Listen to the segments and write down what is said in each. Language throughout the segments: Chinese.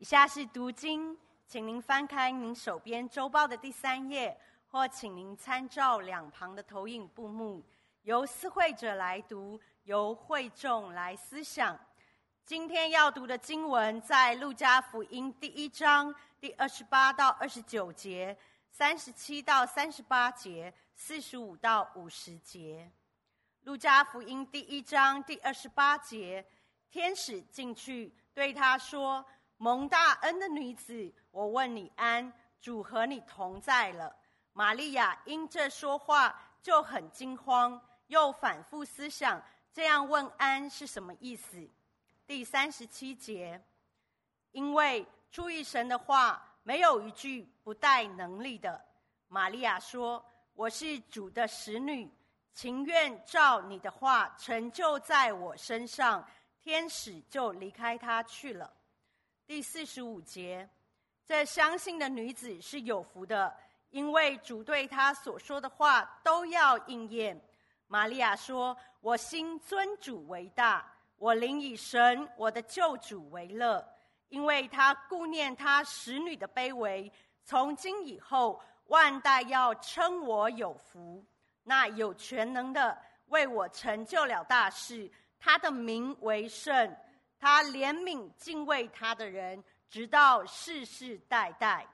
以下是读经，请您翻开您手边周报的第三页，或请您参照两旁的投影布幕，由思会者来读，由会众来思想。今天要读的经文在路加福音第一章第二十八到二十九节，三十七到三十八节，四十五到五十节。路加福音第一章第二十八节，天使进去对他说：“蒙大恩的女子，我问你安，主和你同在了。”玛利亚因这说话就很惊慌，又反复思想，这样问安是什么意思。第三十七节，因为出于神的话，没有一句不带能力的。玛利亚说：“我是主的使女，情愿照你的话成就在我身上。”天使就离开她去了。第四十五节，这相信的女子是有福的，因为主对她所说的话都要应验。玛利亚说：“我心尊主为大。”我灵以神，我的救主为乐，因为他顾念他使女的卑微。从今以后，万代要称我有福。那有全能的为我成就了大事，他的名为圣。他怜悯敬畏他的人，直到世世代代。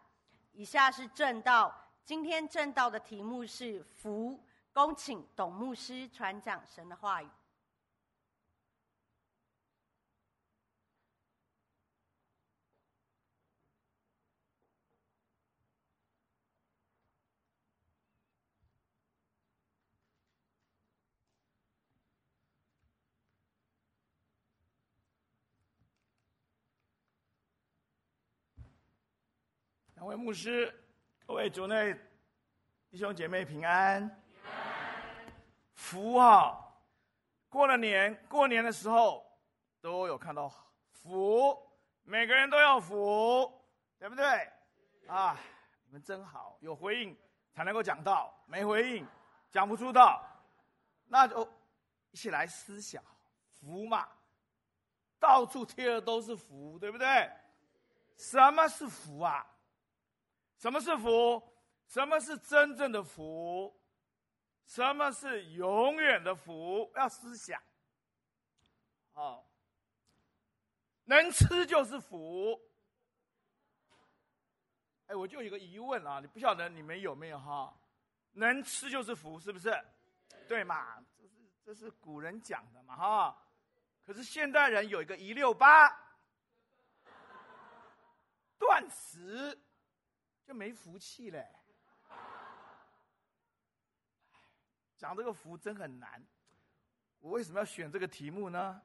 以下是正道，今天正道的题目是福。恭请董牧师传讲神的话语。各位牧师，各位主内弟兄姐妹平安。福啊！过了年，过年的时候都有看到福，每个人都要福，对不对？啊，你们真好，有回应才能够讲到，没回应讲不出道。那就一起来思想福嘛，到处贴的都是福，对不对？什么是福啊？什么是福？什么是真正的福？什么是永远的福？要思想。哦，能吃就是福。哎，我就有个疑问啊，你不晓得你们有没有哈？能吃就是福，是不是？对嘛？这是这是古人讲的嘛哈。可是现代人有一个一六八，断食。就没福气嘞！讲这个福真很难。我为什么要选这个题目呢？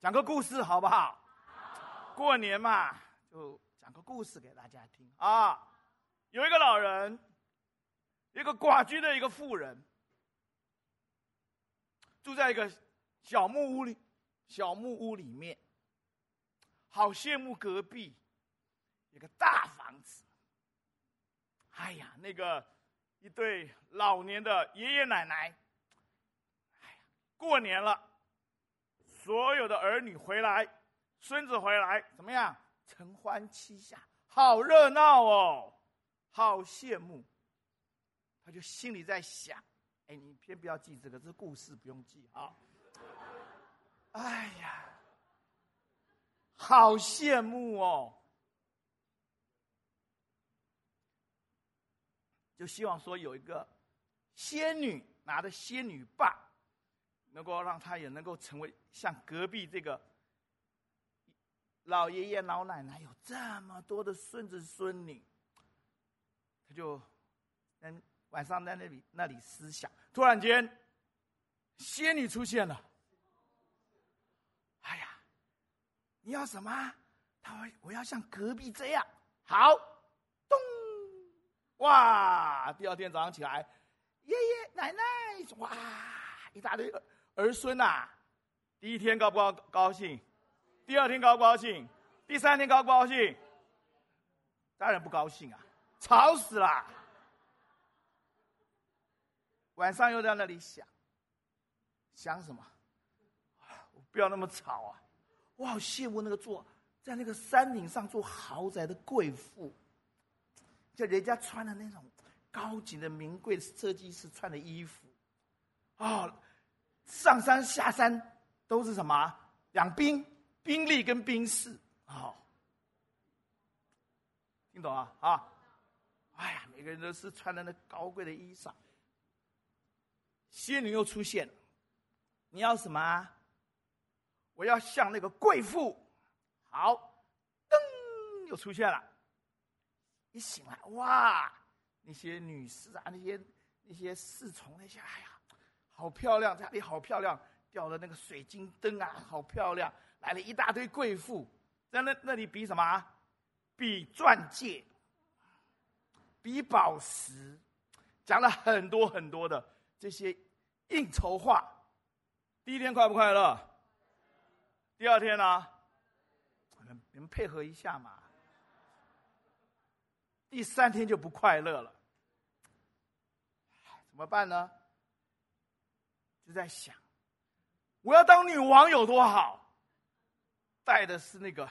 讲个故事好不好？过年嘛，就讲个故事给大家听啊。有一个老人，一个寡居的一个妇人，住在一个小木屋里，小木屋里面，好羡慕隔壁一个大。哎呀，那个一对老年的爷爷奶奶，哎呀，过年了，所有的儿女回来，孙子回来，怎么样？承欢膝下，好热闹哦，好羡慕。他就心里在想：哎，你先不要记这个，这故事不用记啊。哎呀，好羡慕哦。就希望说有一个仙女拿着仙女棒，能够让他也能够成为像隔壁这个老爷爷老奶奶有这么多的孙子孙女，他就嗯晚上在那里那里思想，突然间仙女出现了。哎呀，你要什么？他说我要像隔壁这样好。哇！第二天早上起来，爷爷奶奶哇，一大堆儿孙呐、啊。第一天高不高高兴？第二天高不高兴？第三天高不高兴？当然不高兴啊，吵死了。晚上又在那里想，想什么？不要那么吵啊！我好羡慕那个坐在那个山顶上住豪宅的贵妇，就人家穿的那种高级的名贵的设计师穿的衣服，哦，上山下山都是什么？养兵、兵力跟兵士，哦，听懂啊？啊，哎呀，每个人都是穿的那高贵的衣裳。仙女又出现，你要什么？我要像那个贵妇。好，噔，又出现了。一醒来，哇，那些女士啊，那些那些侍从那些，哎呀，好漂亮，家里好漂亮，吊的那个水晶灯啊，好漂亮。来了一大堆贵妇，在那那里比什么？比钻戒，比宝石，讲了很多很多的这些。应酬话，第一天快不快乐？第二天呢？你们配合一下嘛。第三天就不快乐了，怎么办呢？就在想，我要当女王有多好？戴的是那个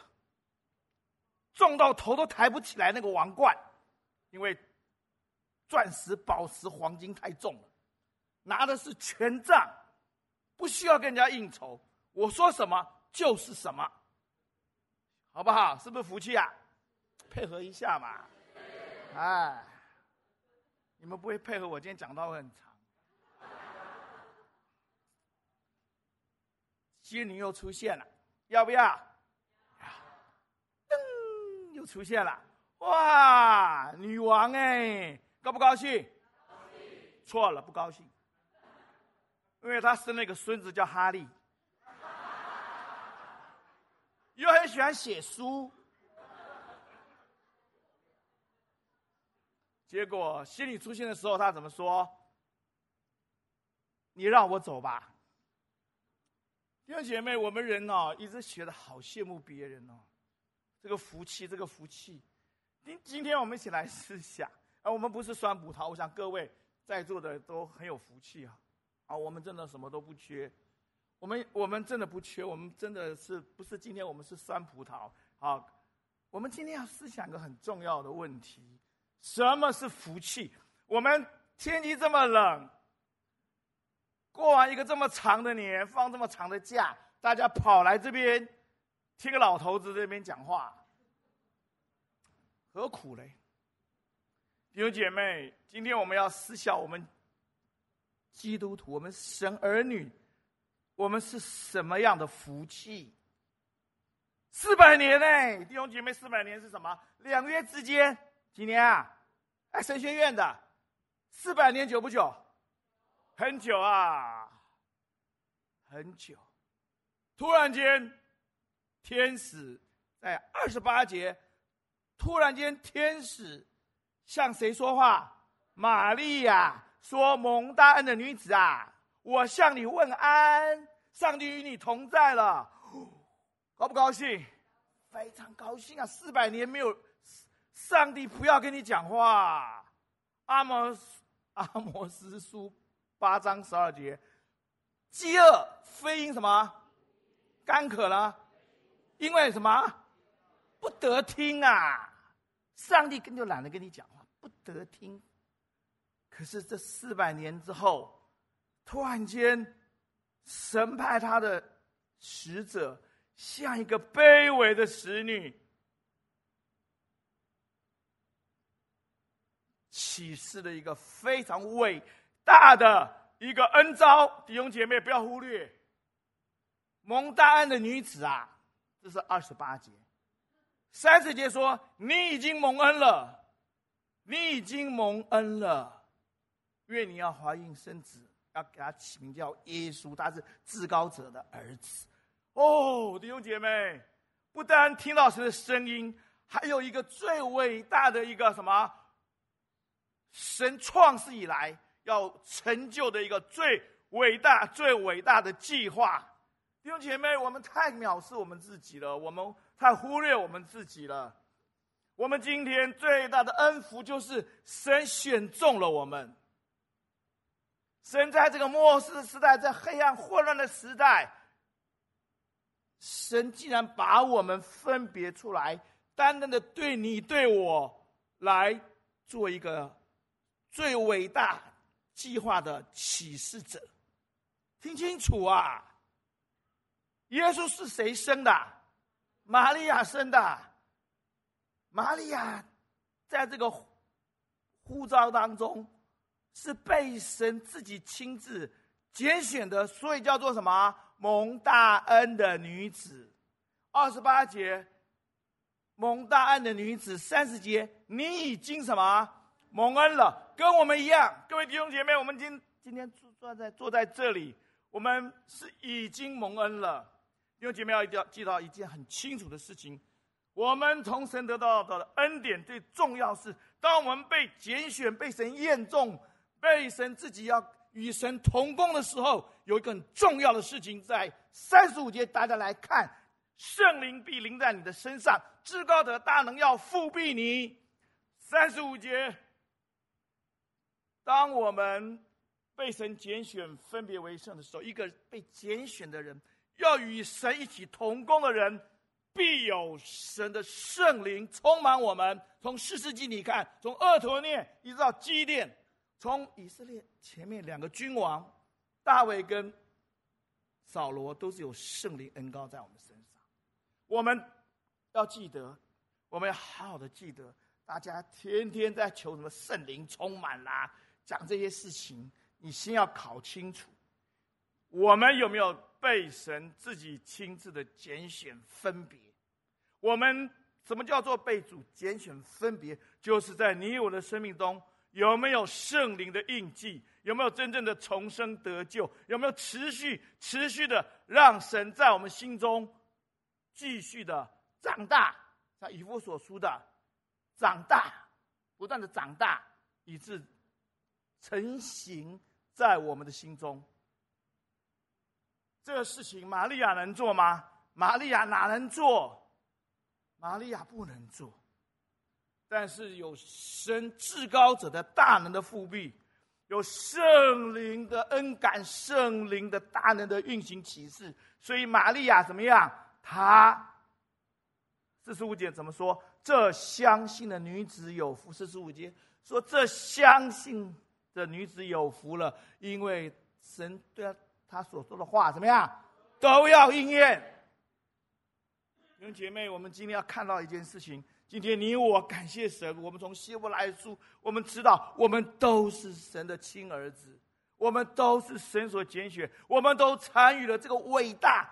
重到头都抬不起来那个王冠，因为钻石、宝石、黄金太重了。拿的是权杖，不需要跟人家应酬，我说什么就是什么，好不好？是不是福气啊？配合一下嘛！哎，你们不会配合我，今天讲道会很长。仙女又出现了，要不要？噔，又出现了，哇！女王哎，高不高兴？高兴。错了，不高兴。因为他生了一个孙子叫哈利，又很喜欢写书，结果仙女出现的时候，他怎么说？你让我走吧。弟兄姐妹，我们人哦，一直学的好羡慕别人哦，这个福气，这个福气。今今天我们一起来思想，啊我们不是酸葡萄，我想各位在座的都很有福气啊。啊，我们真的什么都不缺，我们我们真的不缺，我们真的是不是今天我们是酸葡萄？啊，我们今天要思想一个很重要的问题：什么是福气？我们天气这么冷，过完一个这么长的年，放这么长的假，大家跑来这边听个老头子这边讲话，何苦嘞？弟兄姐妹，今天我们要思想我们。基督徒，我们神儿女，我们是什么样的福气？四百年呢？弟兄姐妹，四百年是什么？两个月之间几年啊？哎，神学院的四百年久不久？很久啊，很久。突然间，天使在二十八节，突然间天使向谁说话？玛利亚。说蒙大恩的女子啊，我向你问安，上帝与你同在了，高不高兴？非常高兴啊！四百年没有，上帝不要跟你讲话。阿摩阿摩司书八章十二节，饥饿非因什么？干渴了，因为什么？不得听啊！上帝根本就懒得跟你讲话，不得听。可是这四百年之后，突然间，神派他的使者，像一个卑微的使女，启示了一个非常伟大的一个恩召。弟兄姐妹，不要忽略，蒙大恩的女子啊，这是二十八节，三十节说：“你已经蒙恩了，你已经蒙恩了。”愿你要怀孕生子，要给他起名叫耶稣，他是至高者的儿子。哦，弟兄姐妹，不但听到神的声音，还有一个最伟大的一个什么？神创世以来要成就的一个最伟大、最伟大的计划。弟兄姐妹，我们太藐视我们自己了，我们太忽略我们自己了。我们今天最大的恩福就是神选中了我们。神在这个末世时代，在黑暗混乱的时代，神既然把我们分别出来，单单的对你对我来做一个最伟大计划的启示者，听清楚啊！耶稣是谁生的？玛利亚生的。玛利亚在这个呼召当中，是被神自己亲自拣选的，所以叫做什么？蒙大恩的女子。二十八节，蒙大恩的女子。三十节，你已经什么？蒙恩了，跟我们一样。各位弟兄姐妹，我们今今天坐在坐在这里，我们是已经蒙恩了。弟兄姐妹要一定要记到一件很清楚的事情：我们从神得到的恩典，最重要是，当我们被拣选、被神验中、被神自己要与神同工的时候，有一个很重要的事情，在三十五节，大家来看，圣灵必临在你的身上，至高的大能要覆庇你。三十五节，当我们被神拣选、分别为圣的时候，一个被拣选的人。要与神一起同工的人，必有神的圣灵充满我们。从四世纪你看，从厄陀聂一直到基甸，从以色列前面两个君王大卫跟扫罗，都是有圣灵恩膏在我们身上。我们要记得，我们要好好的记得。大家天天在求什么圣灵充满啦，讲这些事情，你先要考清楚，我们有没有？被神自己亲自的拣选分别，我们什么叫做被主拣选分别？就是在你我的生命中有没有圣灵的印记？有没有真正的重生得救？有没有持续持续的让神在我们心中继续的长大？像以弗所书的长大，不断的长大，以致成型在我们的心中。这个事情，玛利亚能做吗？玛利亚哪能做？玛利亚不能做。但是有神至高者的大能的覆庇，有圣灵的恩感，圣灵的大能的运行启示，所以玛利亚怎么样？她四十五节怎么说？这相信的女子有福。四十五节说：“这相信的女子有福了，因为神对她。”他所说的话怎么样，都要应验。弟兄姐妹，我们今天要看到一件事情。今天你我感谢神，我们从希伯来书，我们知道我们都是神的亲儿子，我们都是神所拣选，我们都参与了这个伟大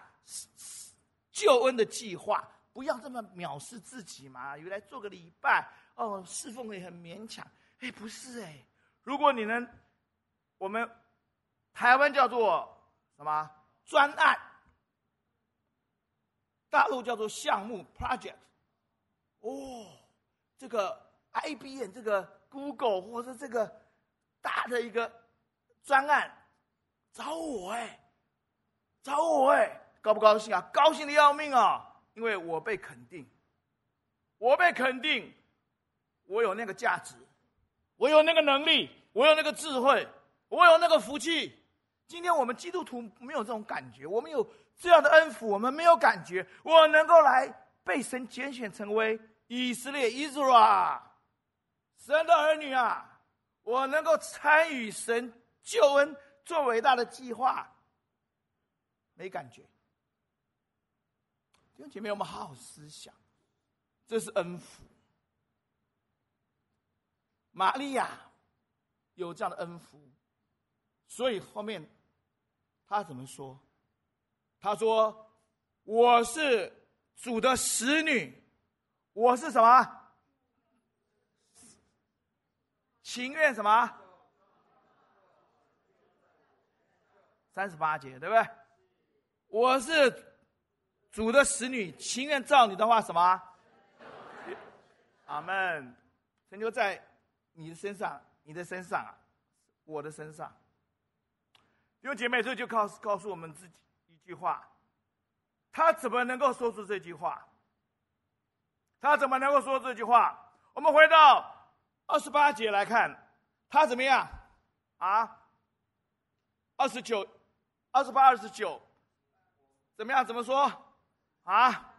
救恩的计划。不要这么藐视自己嘛！原来做个礼拜哦，侍奉也很勉强。哎，不是哎，如果你能，我们台湾叫做。什么专案？大陆叫做项目 （project）。哦，这个 IBM、这个 Google 或者这个大的一个专案，找我哎，找我哎，高不高兴啊？高兴的要命啊！因为我被肯定，我被肯定，我有那个价值，我有那个能力，我有那个智慧，我有那个福气。今天我们基督徒没有这种感觉，我们有这样的恩福，我们没有感觉。我能够来被神拣选成为以色列 Israel 神的儿女啊！我能够参与神救恩做伟大的计划，没感觉。弟兄姐妹，我们好好思想，这是恩福。玛利亚有这样的恩福。所以后面他怎么说？他说：“我是主的使女，我是什么？情愿什么？三十八节对不对？我是主的使女，情愿照你的话什么？阿门。神就在你的身上，你的身上啊，我的身上。”弟兄姐妹，这就告诉告诉我们自己一句话：他怎么能够说出这句话？他怎么能够说这句话？我们回到二十八节来看，他怎么样？啊，二十九、二十八、二十九，怎么样？怎么说？啊，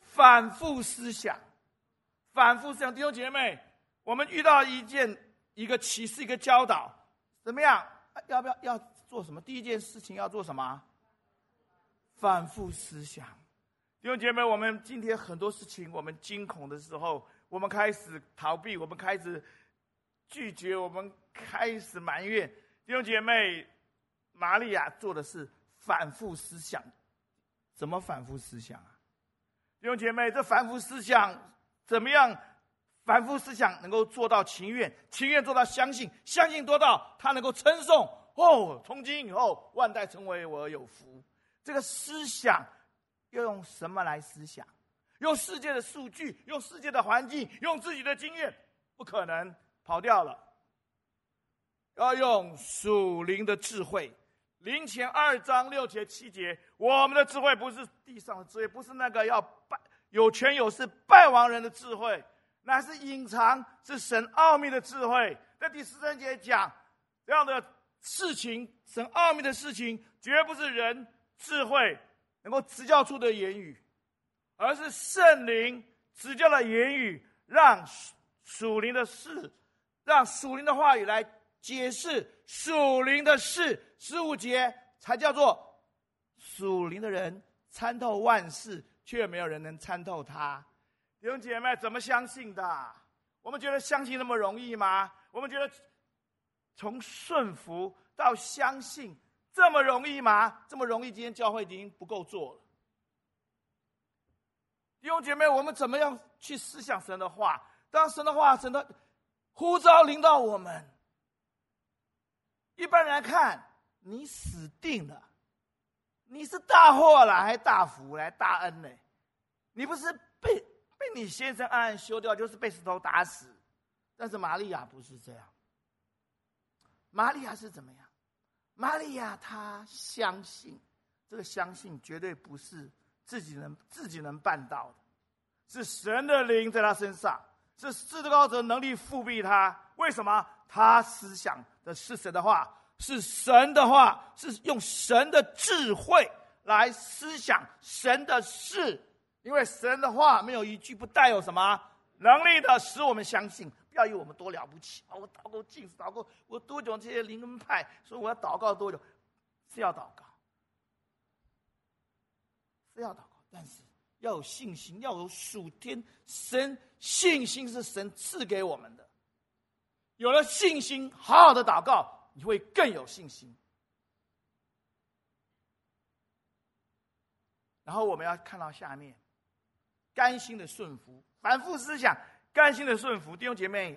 反复思想，反复思想，弟兄姐妹，我们遇到一件一个启示，一个教导，怎么样？要不要要做什么？第一件事情要做什么？反复思想，弟兄姐妹，我们今天很多事情，我们惊恐的时候，我们开始逃避，我们开始拒绝，我们开始埋怨。弟兄姐妹，玛利亚做的是反复思想，怎么反复思想啊？弟兄姐妹，这反复思想怎么样？反复思想能够做到情愿，情愿做到相信，相信做到他能够称颂。哦，从今以后，万代称为我有福。这个思想要用什么来思想？用世界的数据，用世界的环境，用自己的经验，不可能跑掉了。要用属灵的智慧。灵前二章六节七节，我们的智慧不是地上的智慧，不是那个要有权有势败亡人的智慧，乃是隐藏是神奥秘的智慧。在第十三节讲这样的事情，神奥秘的事情，绝不是人。智慧能够指教出的言语，而是圣灵指教的言语，让属灵的事，让属灵的话语来解释属灵的事。十五节才叫做属灵的人参透万事，却没有人能参透他。弟兄姐妹，怎么相信的？我们觉得相信那么容易吗？我们觉得从顺服到相信。这么容易吗？这么容易？今天教会已经不够做了。弟兄姐妹，我们怎么样去思想神的话？当神的话、神的呼召临到我们，一般人来看，你死定了，你是大祸了，还大福来大恩呢？你不是被被你先生暗暗休掉，就是被石头打死。但是玛利亚不是这样，玛利亚是怎么样？玛利亚，她相信，这个相信绝对不是自己能自己能办到的，是神的灵在她身上，是至高者能力复辟她。为什么？她思想的是神的话，是神的话，是用神的智慧来思想神的事。因为神的话没有一句不带有什么能力的，使我们相信。不要以为我们多了不起啊！我祷告禁食，祷告我多久？这些灵恩派说我要祷告多久？是要祷告，是要祷告，但是要有信心，要有属天神信心是神赐给我们的。有了信心，好好的祷告，你会更有信心。然后我们要看到下面，甘心的顺服，反复思想。甘心的顺服，弟兄姐妹，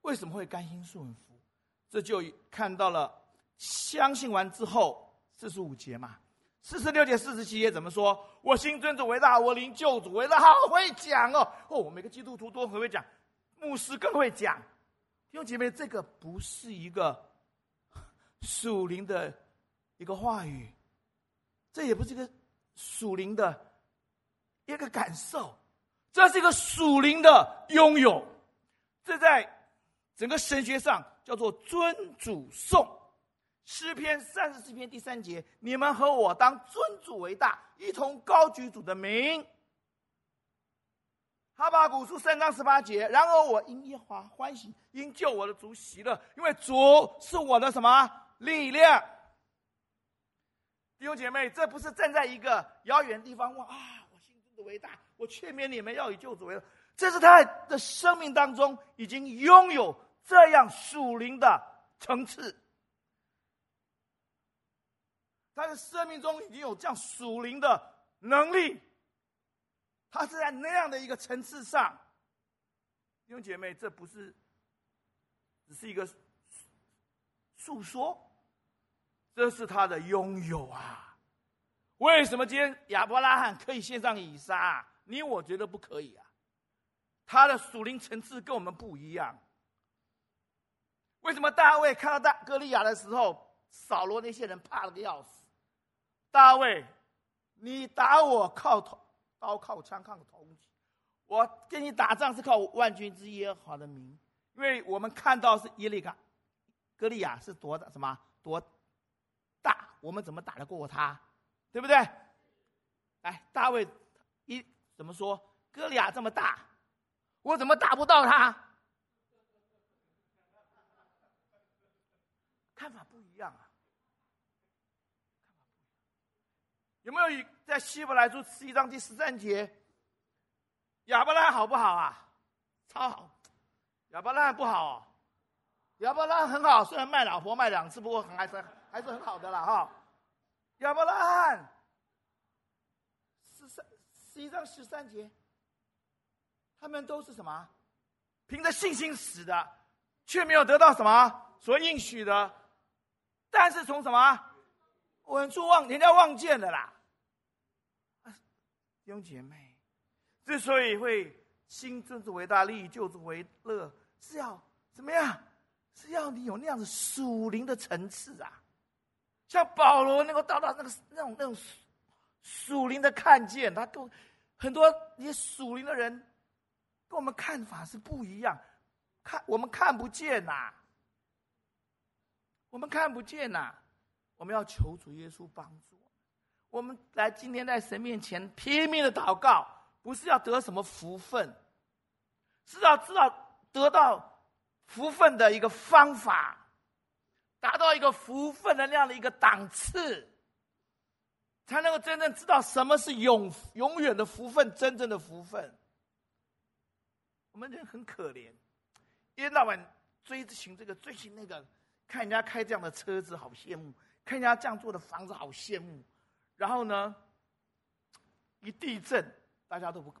为什么会甘心顺服？这就看到了，相信完之后，四十五节嘛，四十六节、四十七节怎么说？我信尊主为大，我灵救主为大，好会讲哦！哦，每个基督徒都很会讲，牧师更会讲。弟兄姐妹，这个不是一个属灵的一个话语，这也不是一个属灵的一个感受。这是一个属灵的拥有，这在整个神学上叫做尊主颂。诗篇三十四篇第三节：你们和我当尊主为大，一同高举主的名。哈巴古书三章十八节：然而我因耶华欢喜，因救我的主喜乐，因为主是我的什么力量？弟兄姐妹，这不是站在一个遥远地方哇啊！我心中的伟大。我劝勉你们要以救主为乐，这是他的生命当中已经拥有这样属灵的层次，他的生命中已经有这样属灵的能力，他是在那样的一个层次上。弟兄姐妹，这不是只是一个诉说，这是他的拥有啊！为什么今天亚伯拉罕可以献上以撒？你我觉得不可以啊，他的属灵层次跟我们不一样。为什么大卫看到大歌利亚的时候，扫罗那些人怕了个要死？大卫，你打我靠头刀靠枪靠铜戟，我跟你打仗是靠万军之耶和的名，因为我们看到是耶利哥，歌利亚是多大什么多大，我们怎么打得过他？对不对？来，大卫一怎么说？歌利亚这么大，我怎么打不到他？看法不一样啊。有没有在希伯来书十一章第十三节？亚伯拉罕好不好啊？超好。亚伯拉罕不好哦。亚伯拉罕很好，虽然卖老婆卖两次，不过还是还是很好的啦哈。亚伯拉罕十三十一章十三节，他们都是什么？凭着信心死的，却没有得到什么所应许的。但是从什么稳住望人家望见的啦。弟兄姐妹，之所以会新尊主为大，立以救主为乐，是要怎么样？是要你有那样子属灵的层次啊！像保罗能够达到那个那种那种属灵的看见，他跟很多你属灵的人跟我们看法是不一样，看我们看不见呐、我们看不见呐、我们要求主耶稣帮助我们。来今天在神面前拼命的祷告，不是要得什么福分，是要知道得到。福分的一个方法，达到一个福分的那样的一个档次，才能够真正知道什么是永永远的福分，真正的福分。我们人很可怜，一天到晚追着寻这个，追寻那个，看人家开这样的车子，好羡慕；看人家这样做的房子，好羡慕。然后呢，一地震，大家都不不，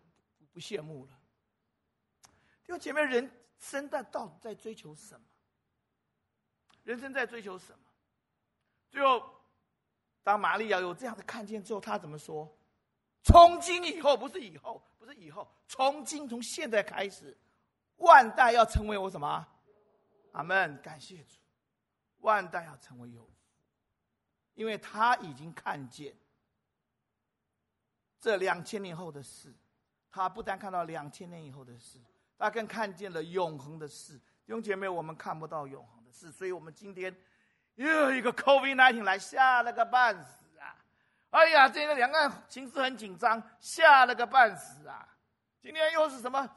不羡慕了。因为前面人。生在到底在追求什么？人生在追求什么？最后，当玛利亚有这样的看见之后，他怎么说？从今以后，不是以后，不是以后，从今从现在开始，万代要成为我什么？阿门！感谢主，万代要成为有福，因为他已经看见这两千年后的事，他不但看到两千年以后的事。他更看见了永恒的事，弟兄姐妹，我们看不到永恒的事，所以我们今天又一个 COVID-19 来，吓了个半死啊！哎呀，这个两岸形势很紧张，吓了个半死啊！今天又是什么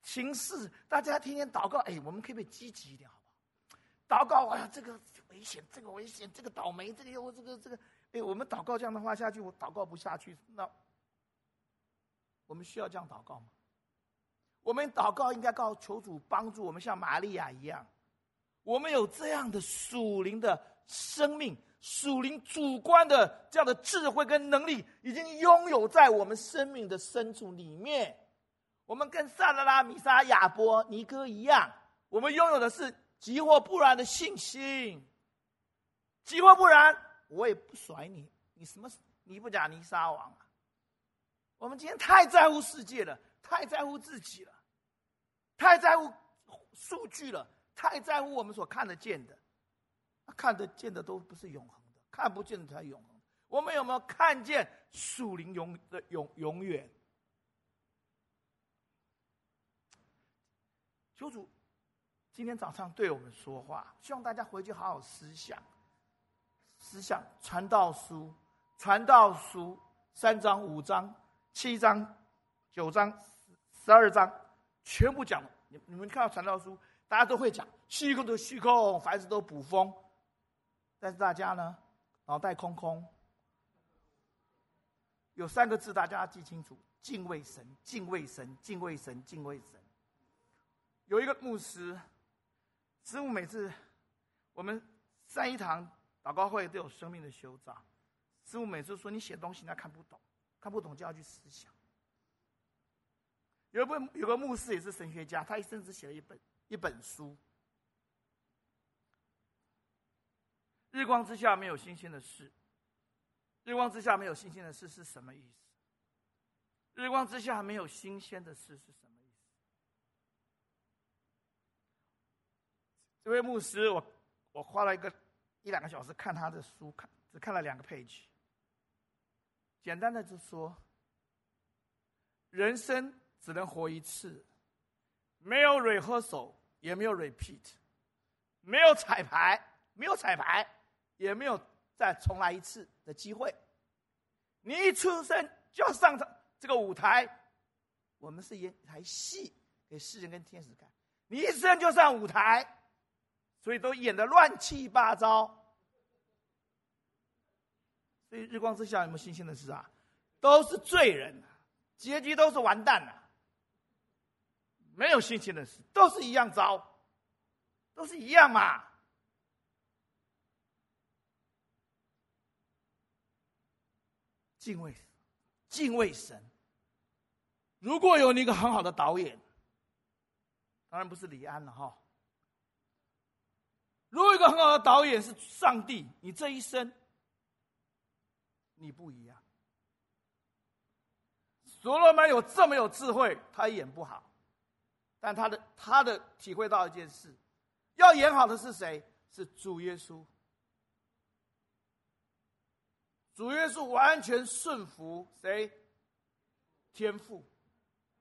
形势？大家天天祷告，哎，我们可不可以积极一点，好不好？祷告，哎呀，这个危险，这个危险，这个倒霉，这个又这个这个，哎，我们祷告这样的话下去，我祷告不下去，那我们需要这样祷告吗？我们祷告应该告求主帮助我们，像玛利亚一样，我们有这样的属灵的生命、属灵主观的这样的智慧跟能力，已经拥有在我们生命的深处里面。我们跟撒拉拉、米沙、亚伯、尼哥一样，我们拥有的是急或不然的信心。急或不然，我也不甩你。你什么尼布甲尼撒王啊？我们今天太在乎世界了，太在乎自己了。太在乎数据了，太在乎我们所看得见的，看得见的都不是永恒的，看不见的才永恒。我们有没有看见属灵永的永永远？求主今天早上对我们说话，希望大家回去好好思想。思想传道书，传道书三章、五章、七章、九章、十二章。全部讲，你你们看到传道书，大家都会讲，虚空的虚空，凡事都捕风。但是大家呢，脑袋空空。有三个字大家要记清楚：敬畏神，敬畏神，敬畏神，敬畏神。有一个牧师，师傅每次我们三一堂祷告会都有生命的修造，师傅每次说，你写东西他看不懂，看不懂就要去思想。有个有个牧师也是神学家，他一生只写了一本一本书。日光之下没有新鲜的事。日光之下没有新鲜的事是什么意思？日光之下没有新鲜的事是什么意思？这位牧师，我我花了一个一两个小时看他的书，看只看了两个 page。简单的就说，人生。只能活一次，没有 rehearsal，也没有 repeat，没有彩排，没有彩排，也没有再重来一次的机会，你一出生就要上场这个舞台，我们是演台戏给世人跟天使看。你一生就上舞台，所以都演的乱七八糟。所以日光之下有没有新鲜的事啊？都是罪人，结局都是完蛋了。没有新鲜的事，都是一样糟，都是一样嘛。敬畏，敬畏神。如果有你一个很好的导演，当然不是李安了哈。如果一个很好的导演是上帝，你这一生，你不一样。所罗门有这么有智慧，他演不好，但他的他的体会到一件事，要演好的是谁？是主耶稣。主耶稣完全顺服谁？天赋。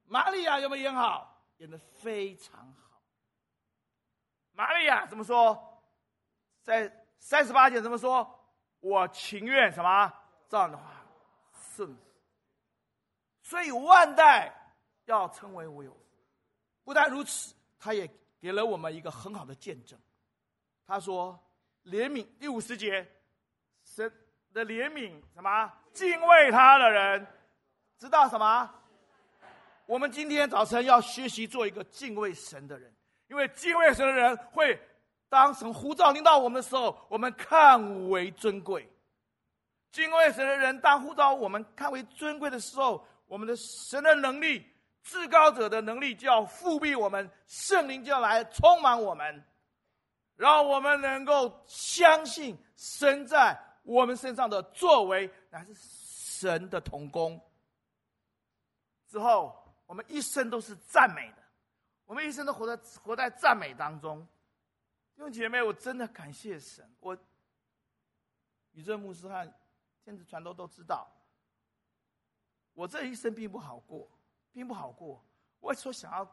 玛利亚有没有演好？演的非常好。玛利亚怎么说？在三十八节怎么说？我情愿什么？这样的话，顺。所以万代要称为我有。不但如此，他也给了我们一个很好的见证。他说：“怜悯。”第五十节，神。的怜悯什么？敬畏他的人，知道什么？我们今天早晨要学习做一个敬畏神的人，因为敬畏神的人会，当神呼召领到我们的时候，我们看为尊贵。敬畏神的人，当呼召我们看为尊贵的时候，我们的神的能力、至高者的能力就要复辟我们，圣灵就要来充满我们，让我们能够相信神在。我们身上的作为乃是神的同工。之后，我们一生都是赞美的，我们一生都活在活在赞美当中。弟姐妹，我真的感谢神。我宇宙牧师和天子传道都知道，我这一生并不好过，并不好过。我所想要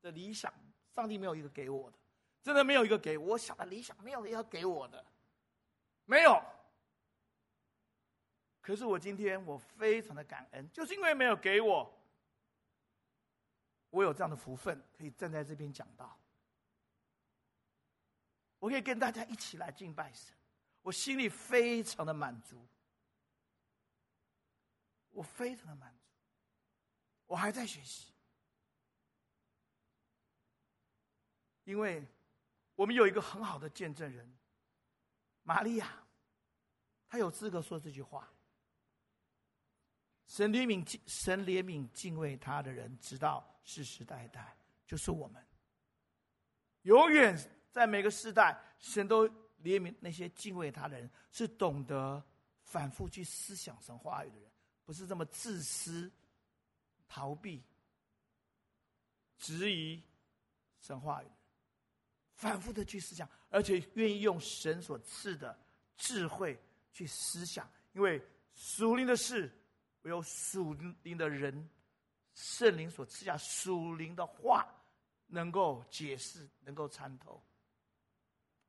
的理想，上帝没有一个给我的，真的没有一个给我。我想的理想，没有一个给我的，没有。可是我今天我非常的感恩，就是因为没有给我，我有这样的福分，可以站在这边讲道，我可以跟大家一起来敬拜神，我心里非常的满足，我非常的满足，我还在学习，因为我们有一个很好的见证人，玛利亚，她有资格说这句话。神怜悯敬神怜悯敬畏他的人，直到世世代代，就是我们。永远在每个世代，神都怜悯那些敬畏他的人，是懂得反复去思想神话语的人，不是这么自私、逃避、质疑神话语的人，反复的去思想，而且愿意用神所赐的智慧去思想，因为属灵的事。唯有属灵的人，圣灵所赐下属灵的话，能够解释，能够参透。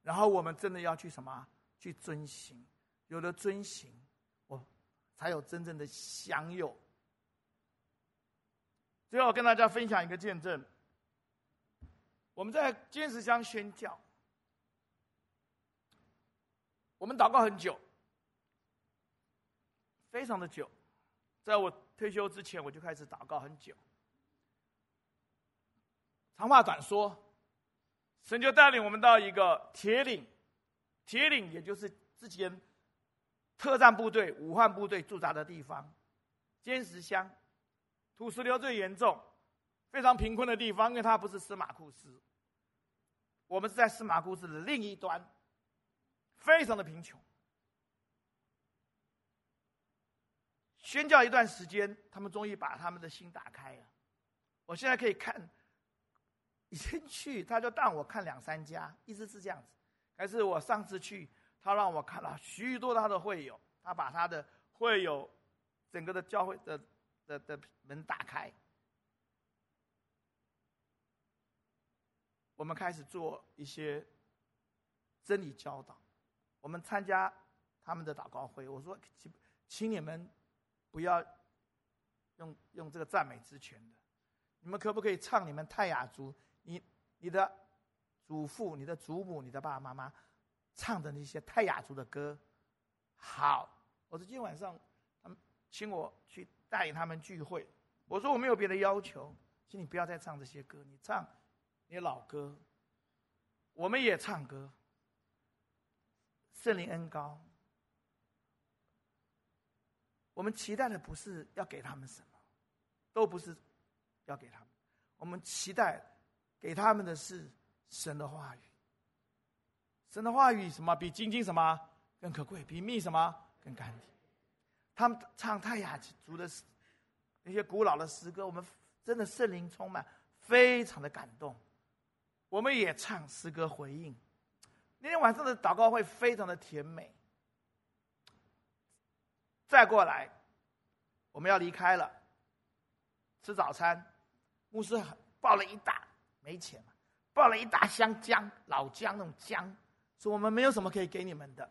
然后我们真的要去什么？去遵行，有了遵行，我才有真正的享有。最后跟大家分享一个见证。我们在尖石乡宣教，我们祷告很久，非常的久。在我退休之前，我就开始祷告很久。长话短说，神就带领我们到一个铁岭，铁岭也就是之前特战部队、武汉部队驻扎的地方，尖石乡，土石流最严重，非常贫困的地方，因为它不是司马库斯，我们是在司马库斯的另一端，非常的贫穷。宣教一段时间，他们终于把他们的心打开了。我现在可以看，以前去他就带我看两三家，一直是这样子。可是我上次去，他让我看了许多他的会友，他把他的会友整个的教会的的的门打开。我们开始做一些真理教导，我们参加他们的祷告会。我说，请请你们。不要用用这个赞美之泉的。你们可不可以唱你们泰雅族？你你的祖父、你的祖母、你的爸爸妈妈唱的那些泰雅族的歌？好，我说今天晚上他们请我去带领他们聚会。我说我没有别的要求，请你不要再唱这些歌，你唱你老歌。我们也唱歌，圣灵恩膏。我们期待的不是要给他们什么，都不是要给他们。我们期待给他们的是神的话语。神的话语什么？比金金什么更可贵？比蜜什么更甘甜？他们唱泰雅族的那些古老的诗歌，我们真的圣灵充满，非常的感动。我们也唱诗歌回应。那天晚上的祷告会非常的甜美。再过来，我们要离开了，吃早餐。牧师抱了一大，没钱嘛，抱了一大箱姜，老姜那种姜，说我们没有什么可以给你们的，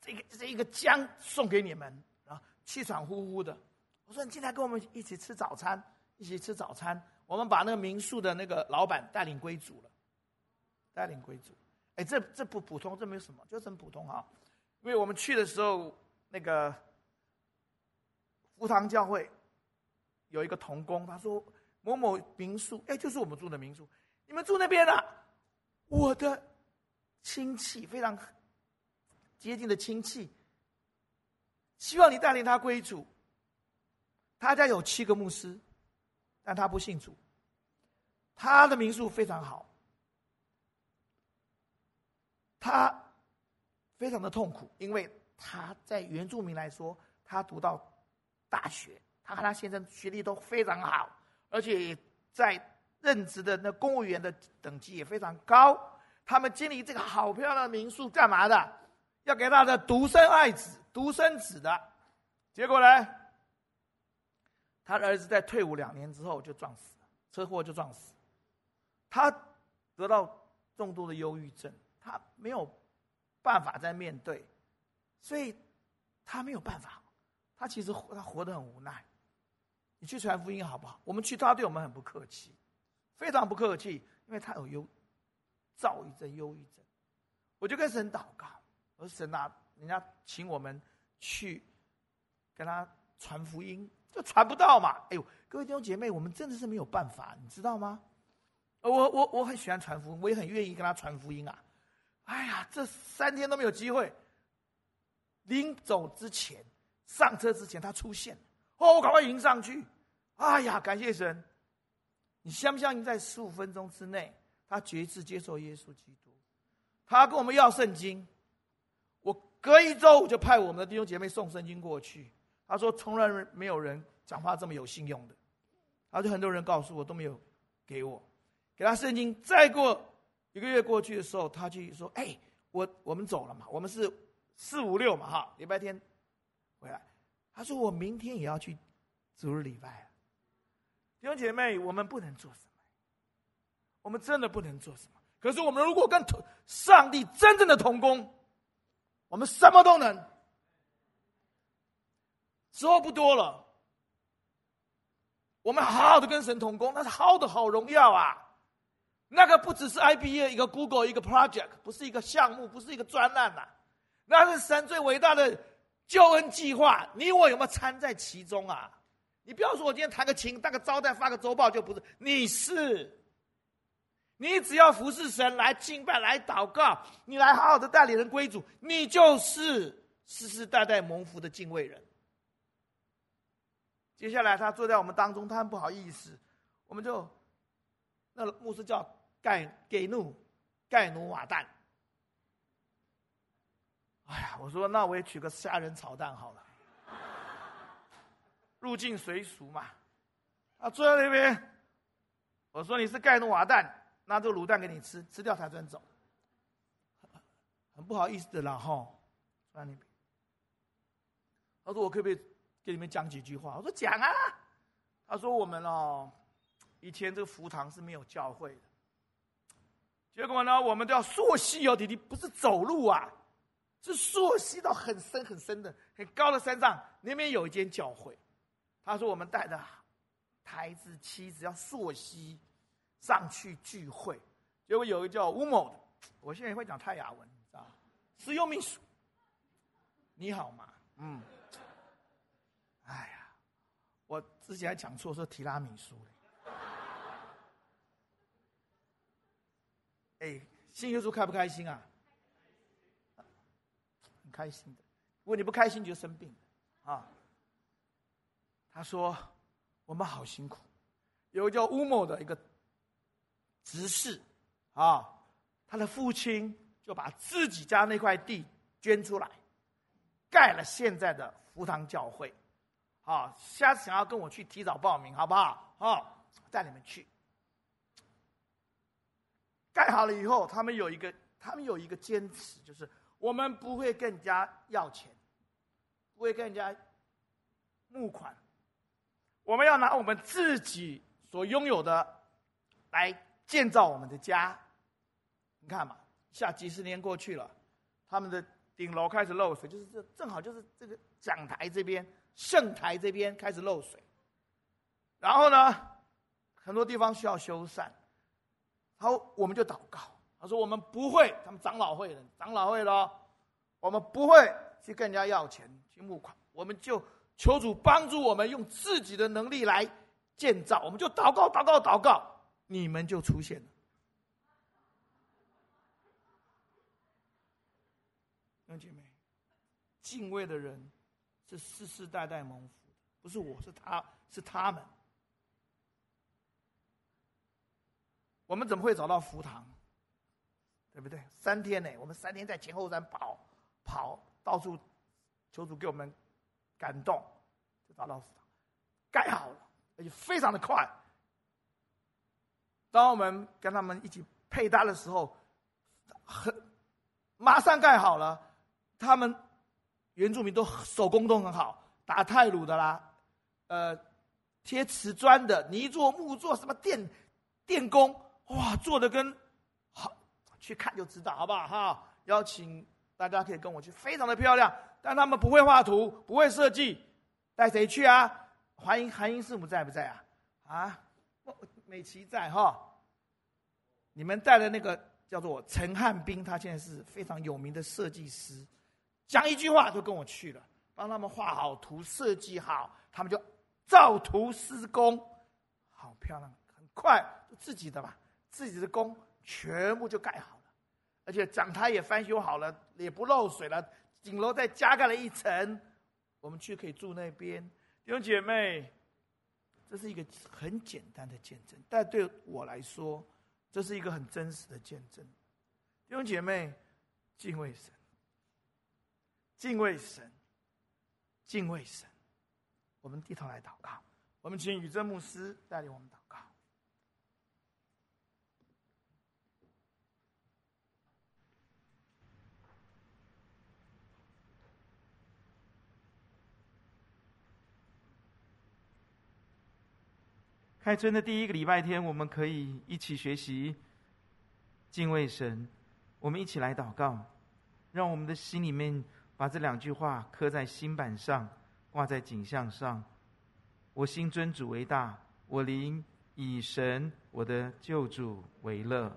这个这一个姜送给你们啊，气喘呼呼的。我说你进来跟我们一起吃早餐，一起吃早餐。我们把那个民宿的那个老板带领归主了。带领归主，哎，这这不普通，这没有什么，就很普通哈。因为我们去的时候，那个福堂教会有一个童工，他说某某民宿，哎，就是我们住的民宿，你们住那边啊？我的亲戚非常接近的亲戚，希望你带领他归主。他家有七个牧师，但他不信主。他的民宿非常好。他非常的痛苦，因为他在原住民来说，他读到大学，他和他先生学历都非常好，而且在任职的那公务员的等级也非常高。他们经历这个好漂亮的民宿，干嘛的？要给他的独生爱子、独生子的。结果呢，他的儿子在退伍两年之后就撞死了，车祸就撞死。他得到重度的忧郁症。他没有办法再面对，所以他没有办法。他其实他活得很无奈。你去传福音好不好？我们去，他对我们很不客气，非常不客气，因为他有忧躁郁症、忧郁症。我就跟神祷告，我说神啊，人家请我们去跟他传福音，就传不到嘛。哎呦，各位弟兄姐妹，我们真的是没有办法，你知道吗？我我我很喜欢传福音，我也很愿意跟他传福音啊。哎呀，这三天都没有机会。临走之前，上车之前，他出现，哦，我赶快迎上去。哎呀，感谢神！你相不相信，在十五分钟之内，他决志接受耶稣基督。他跟我们要圣经，我隔一周就派我们的弟兄姐妹送圣经过去。他说，从来没有人讲话这么有信用的。他就很多人告诉我都没有给我，给他圣经，再过。一个月过去的时候，他就说：“哎，我我们走了嘛，我们是四五六嘛，哈，礼拜天回来。”他说：“我明天也要去主日礼拜。”弟兄姐妹，我们不能做什么，我们真的不能做什么。可是我们如果跟上帝真正的同工，我们什么都能。时候不多了，我们好好的跟神同工，那是好的好荣耀啊！那个不只是 IBA 一个 Google 一个 project，不是一个项目，不是一个专案呐，那是神最伟大的救恩计划。你我有没有参在其中啊？你不要说我今天弹个琴、当个招待、发个周报就不是，你是，你只要服侍神来敬拜、来祷告，你来好好的带领人归主，你就是世世代代蒙福的敬畏人。接下来他坐在我们当中，他很不好意思，我们就那牧师叫。盖给努，盖努瓦旦。哎呀，我说那我也取个虾仁炒蛋好了，入境随俗嘛。啊，坐在那边，我说你是盖努瓦蛋，拿这个卤蛋给你吃，吃掉才准走。很不好意思的啦哈，坐在那边。他说我可不可以给你们讲几句话？我说讲啊。他说我们哦，以前这个福堂是没有教会的。结果呢，我们都要溯溪哦，弟弟不是走路啊，是溯溪到很深很深的、很高的山上，那边有一间教会。他说我们带着孩子妻子要溯溪上去聚会，结果有一个叫吴某的，我现在也会讲泰雅文，你知道使用秘书，你好吗？嗯，哎呀，我之前还讲错说提拉米苏嘞，哎，新耶稣开不开心啊？很开心的，如果你不开心，你就生病啊。他说：“我们好辛苦，有个叫乌某的一个执事啊，他的父亲就把自己家那块地捐出来，盖了现在的福堂教会。啊，下次想要跟我去提早报名，好不好？啊，带你们去。盖好了以后，他们有一个，他们有一个坚持，就是我们不会跟人家要钱，不会跟人家募款。”我们要拿我们自己所拥有的来建造我们的家。你看嘛，下几十年过去了，他们的顶楼开始漏水，就是这正好就是这个讲台这边、圣台这边开始漏水。然后呢，很多地方需要修缮。然后我们就祷告，他说我们不会，他们长老会的长老会咯，我们不会去跟人家要钱去募款，我们就。求主帮助我们用自己的能力来建造，我们就祷告、祷告、祷告，你们就出现了。弟兄姐妹，敬畏的人是世世代代蒙福，不是我，是他，是他们。我们怎么会找到福堂？对不对？三天呢，我们三天在前后山跑，跑到处求主给我们。感动，就找到福堂，盖好了，而且非常的快。当我们跟他们一起配搭的时候，很马上盖好了。他们原住民都手工都很好，打太鲁的啦，呃，贴瓷砖的，泥做木做，什么电电工，哇，做的跟好，去看就知道，好不好？哈，邀请大家可以跟我去，非常的漂亮。但他们不会画图，不会设计，带谁去啊？韩英韩英师母在不在啊？啊，美琪在哈。你们带的那个叫做陈汉斌，他现在是非常有名的设计师，讲一句话就跟我去了，帮他们画好图，设计好，他们就照图施工，好漂亮，很快，自己的吧，自己的工全部就盖好，而且讲台也翻修好了，也不漏水了。顶楼再加盖了一层，我们去可以住那边。弟兄姐妹，这是一个很简单的见证，但对我来说，这是一个很真实的见证。弟兄姐妹，敬畏神，敬畏神，敬畏神。我们低头来祷告，我们请宇正牧师带领我们祷告。开春的第一个礼拜天，我们可以一起学习敬畏神。我们一起来祷告，让我们的心里面把这两句话刻在心板上，挂在景象上。我心尊主为大，我灵以神我的救主为乐。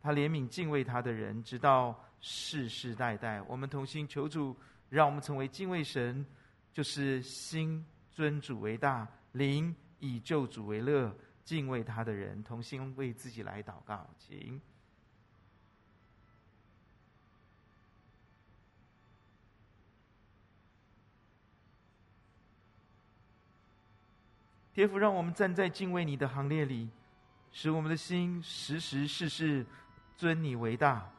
他怜悯敬畏他的人，直到世世代代。我们同心求主，让我们成为敬畏神，就是心尊主为大，灵。以救主为乐，敬畏他的人，同心为自己来祷告，请。天父，让我们站在敬畏你的行列里，使我们的心时时事事尊你为大，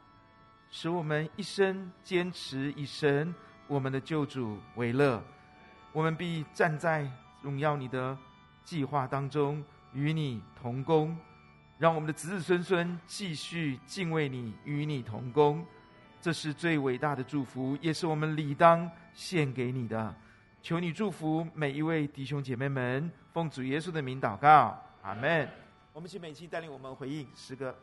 使我们一生坚持以神我们的救主为乐，我们必站在荣耀你的。计划当中与你同工，让我们的子子孙孙继续敬畏你，与你同工，这是最伟大的祝福，也是我们理当献给你的。求你祝福每一位弟兄姐妹们，奉主耶稣的名祷告，阿门。我们请美琪带领我们回应诗歌。